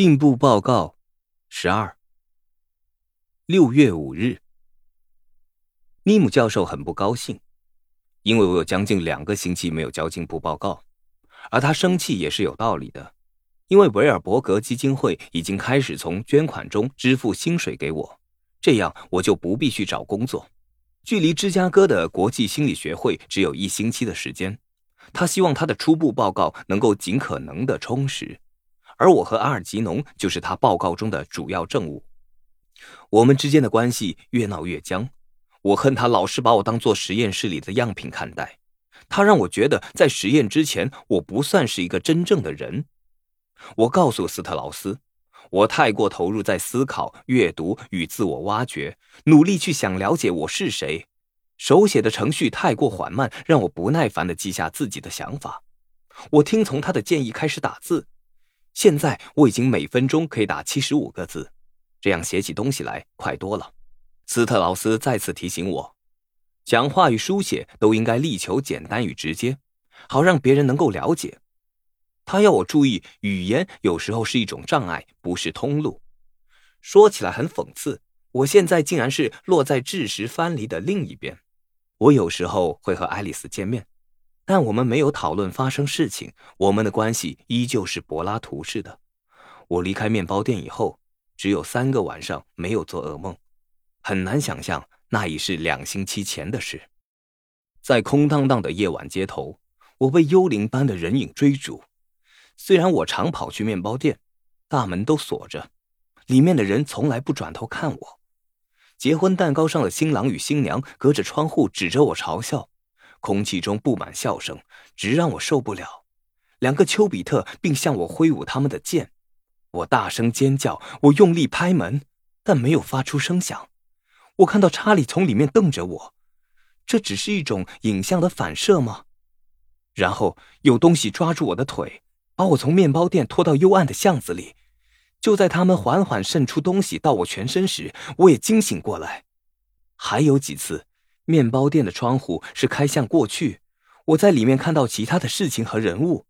进步报告十二。六月五日，尼姆教授很不高兴，因为我有将近两个星期没有交进步报告，而他生气也是有道理的，因为维尔伯格基金会已经开始从捐款中支付薪水给我，这样我就不必去找工作。距离芝加哥的国际心理学会只有一星期的时间，他希望他的初步报告能够尽可能的充实。而我和阿尔吉农就是他报告中的主要证物。我们之间的关系越闹越僵，我恨他老是把我当做实验室里的样品看待，他让我觉得在实验之前我不算是一个真正的人。我告诉斯特劳斯，我太过投入在思考、阅读与自我挖掘，努力去想了解我是谁。手写的程序太过缓慢，让我不耐烦地记下自己的想法。我听从他的建议开始打字。现在我已经每分钟可以打七十五个字，这样写起东西来快多了。斯特劳斯再次提醒我，讲话与书写都应该力求简单与直接，好让别人能够了解。他要我注意，语言有时候是一种障碍，不是通路。说起来很讽刺，我现在竟然是落在智识藩篱的另一边。我有时候会和爱丽丝见面。但我们没有讨论发生事情，我们的关系依旧是柏拉图式的。我离开面包店以后，只有三个晚上没有做噩梦，很难想象那已是两星期前的事。在空荡荡的夜晚街头，我被幽灵般的人影追逐。虽然我常跑去面包店，大门都锁着，里面的人从来不转头看我。结婚蛋糕上的新郎与新娘隔着窗户指着我嘲笑。空气中布满笑声，直让我受不了。两个丘比特并向我挥舞他们的剑，我大声尖叫，我用力拍门，但没有发出声响。我看到查理从里面瞪着我，这只是一种影像的反射吗？然后有东西抓住我的腿，把我从面包店拖到幽暗的巷子里。就在他们缓缓渗出东西到我全身时，我也惊醒过来。还有几次。面包店的窗户是开向过去，我在里面看到其他的事情和人物。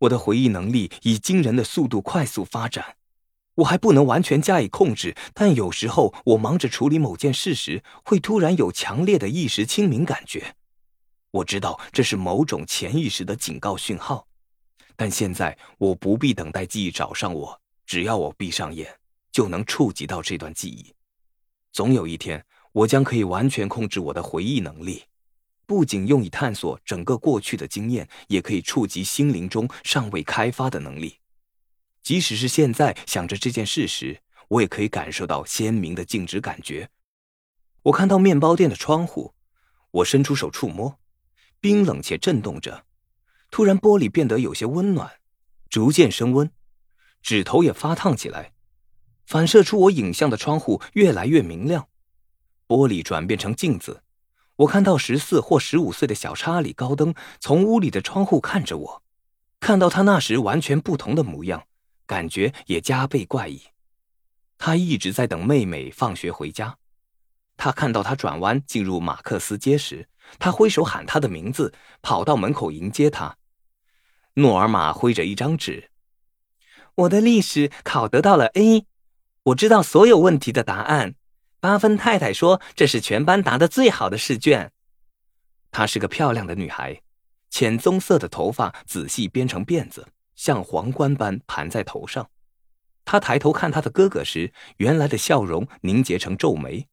我的回忆能力以惊人的速度快速发展，我还不能完全加以控制，但有时候我忙着处理某件事时，会突然有强烈的意识清明感觉。我知道这是某种潜意识的警告讯号，但现在我不必等待记忆找上我，只要我闭上眼，就能触及到这段记忆。总有一天。我将可以完全控制我的回忆能力，不仅用以探索整个过去的经验，也可以触及心灵中尚未开发的能力。即使是现在想着这件事时，我也可以感受到鲜明的静止感觉。我看到面包店的窗户，我伸出手触摸，冰冷且震动着。突然，玻璃变得有些温暖，逐渐升温，指头也发烫起来。反射出我影像的窗户越来越明亮。玻璃转变成镜子，我看到十四或十五岁的小查理高登从屋里的窗户看着我，看到他那时完全不同的模样，感觉也加倍怪异。他一直在等妹妹放学回家。他看到他转弯进入马克思街时，他挥手喊他的名字，跑到门口迎接他。诺尔玛挥着一张纸：“我的历史考得到了 A，我知道所有问题的答案。”八分太太说：“这是全班答的最好的试卷。”她是个漂亮的女孩，浅棕色的头发仔细编成辫子，像皇冠般盘在头上。她抬头看她的哥哥时，原来的笑容凝结成皱眉。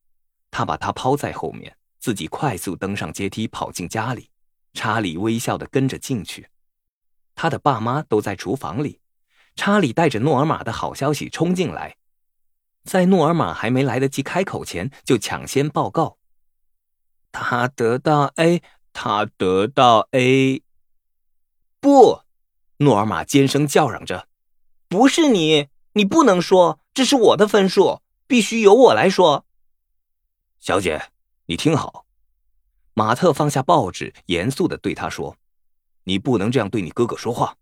她把他抛在后面，自己快速登上阶梯，跑进家里。查理微笑的跟着进去。他的爸妈都在厨房里。查理带着诺尔玛的好消息冲进来。在诺尔玛还没来得及开口前，就抢先报告：“他得到 A，他得到 A。”不，诺尔玛尖声叫嚷着：“不是你，你不能说这是我的分数，必须由我来说。”小姐，你听好，马特放下报纸，严肃的对他说：“你不能这样对你哥哥说话。”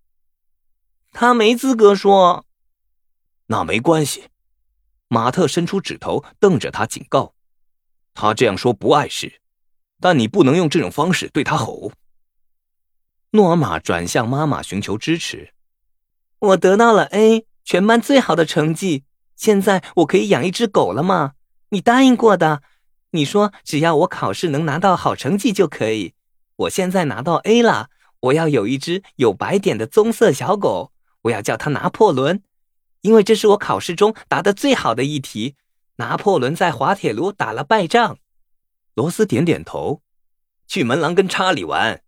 他没资格说。那没关系。马特伸出指头，瞪着他警告：“他这样说不碍事，但你不能用这种方式对他吼。”诺尔玛转向妈妈寻求支持：“我得到了 A，全班最好的成绩。现在我可以养一只狗了吗？你答应过的。你说只要我考试能拿到好成绩就可以。我现在拿到 A 了，我要有一只有白点的棕色小狗，我要叫它拿破仑，因为这是我考试中答的最好的一题。拿破仑在滑铁卢打了败仗。罗斯点点头，去门廊跟查理玩。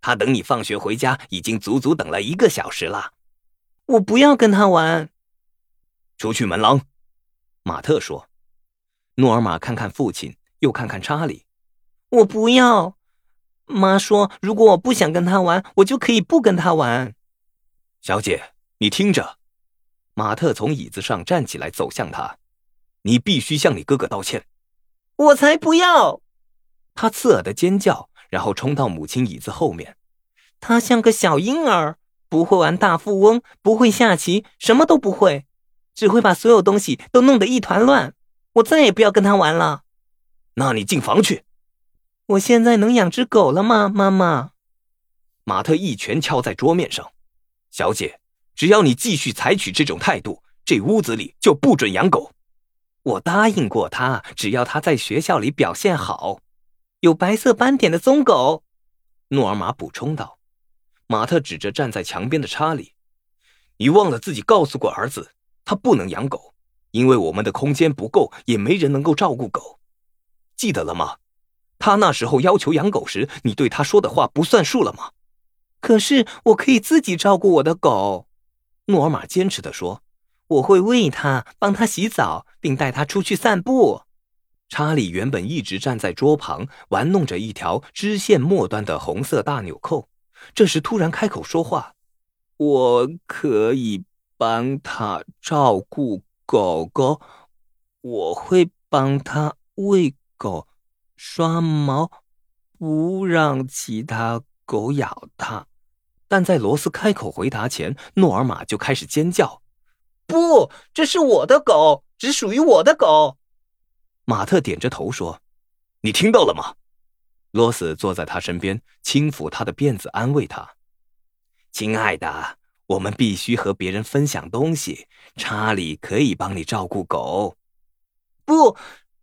他等你放学回家，已经足足等了一个小时了。我不要跟他玩。出去门廊，马特说。诺尔玛看看父亲，又看看查理。我不要。妈说，如果我不想跟他玩，我就可以不跟他玩。小姐，你听着。马特从椅子上站起来，走向他。你必须向你哥哥道歉。我才不要！他刺耳的尖叫。然后冲到母亲椅子后面，他像个小婴儿，不会玩大富翁，不会下棋，什么都不会，只会把所有东西都弄得一团乱。我再也不要跟他玩了。那你进房去。我现在能养只狗了吗，妈妈？马特一拳敲在桌面上。小姐，只要你继续采取这种态度，这屋子里就不准养狗。我答应过他，只要他在学校里表现好。有白色斑点的棕狗，诺尔玛补充道。马特指着站在墙边的查理：“你忘了自己告诉过儿子，他不能养狗，因为我们的空间不够，也没人能够照顾狗。记得了吗？他那时候要求养狗时，你对他说的话不算数了吗？”可是我可以自己照顾我的狗，诺尔玛坚持地说：“我会喂它，帮它洗澡，并带它出去散步。”查理原本一直站在桌旁玩弄着一条织线末端的红色大纽扣，这时突然开口说话：“我可以帮他照顾狗狗，我会帮他喂狗、刷毛，不让其他狗咬他。”但在罗斯开口回答前，诺尔玛就开始尖叫：“不，这是我的狗，只属于我的狗。”马特点着头说：“你听到了吗？”罗斯坐在他身边，轻抚他的辫子，安慰他：“亲爱的，我们必须和别人分享东西。查理可以帮你照顾狗。”“不，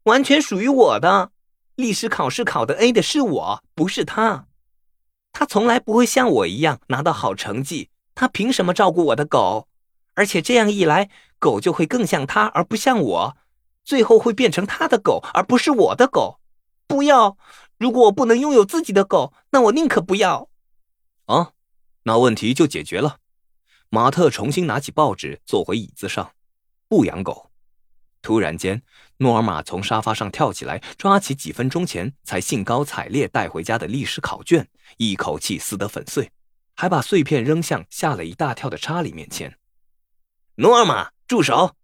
完全属于我的。历史考试考的 A 的是我，不是他。他从来不会像我一样拿到好成绩。他凭什么照顾我的狗？而且这样一来，狗就会更像他，而不像我。”最后会变成他的狗，而不是我的狗。不要！如果我不能拥有自己的狗，那我宁可不要。啊，那问题就解决了。马特重新拿起报纸，坐回椅子上。不养狗。突然间，诺尔玛从沙发上跳起来，抓起几分钟前才兴高采烈带回家的历史考卷，一口气撕得粉碎，还把碎片扔向吓了一大跳的查理面前。诺尔玛，住手！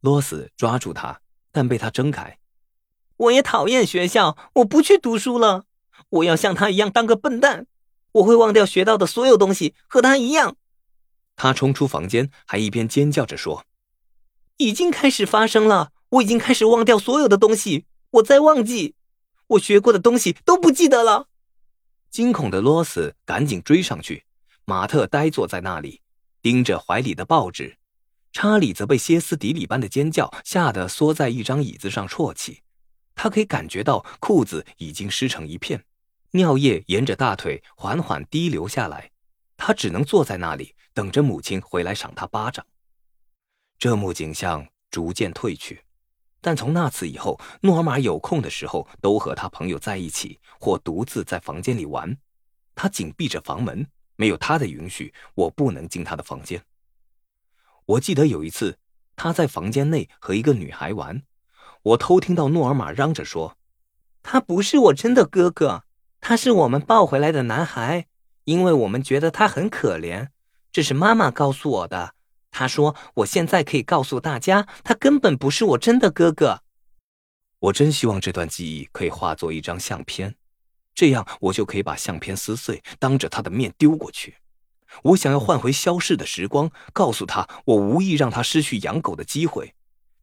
罗斯抓住他，但被他挣开。我也讨厌学校，我不去读书了。我要像他一样当个笨蛋，我会忘掉学到的所有东西，和他一样。他冲出房间，还一边尖叫着说：“已经开始发生了，我已经开始忘掉所有的东西。我在忘记，我学过的东西都不记得了。”惊恐的罗斯赶紧追上去。马特呆坐在那里，盯着怀里的报纸。查理则被歇斯底里般的尖叫吓得缩在一张椅子上啜泣，他可以感觉到裤子已经湿成一片，尿液沿着大腿缓缓滴流下来。他只能坐在那里等着母亲回来赏他巴掌。这幕景象逐渐褪去，但从那次以后，诺尔玛有空的时候都和他朋友在一起，或独自在房间里玩。他紧闭着房门，没有他的允许，我不能进他的房间。我记得有一次，他在房间内和一个女孩玩，我偷听到诺尔玛嚷着说：“他不是我真的哥哥，他是我们抱回来的男孩，因为我们觉得他很可怜。这是妈妈告诉我的。他说我现在可以告诉大家，他根本不是我真的哥哥。”我真希望这段记忆可以化作一张相片，这样我就可以把相片撕碎，当着他的面丢过去。我想要换回消逝的时光，告诉他我无意让他失去养狗的机会。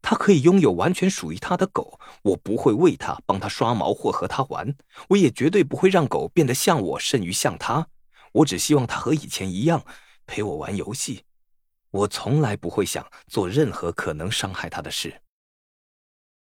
他可以拥有完全属于他的狗，我不会喂他、帮他刷毛或和他玩。我也绝对不会让狗变得像我甚于像他。我只希望他和以前一样陪我玩游戏。我从来不会想做任何可能伤害他的事。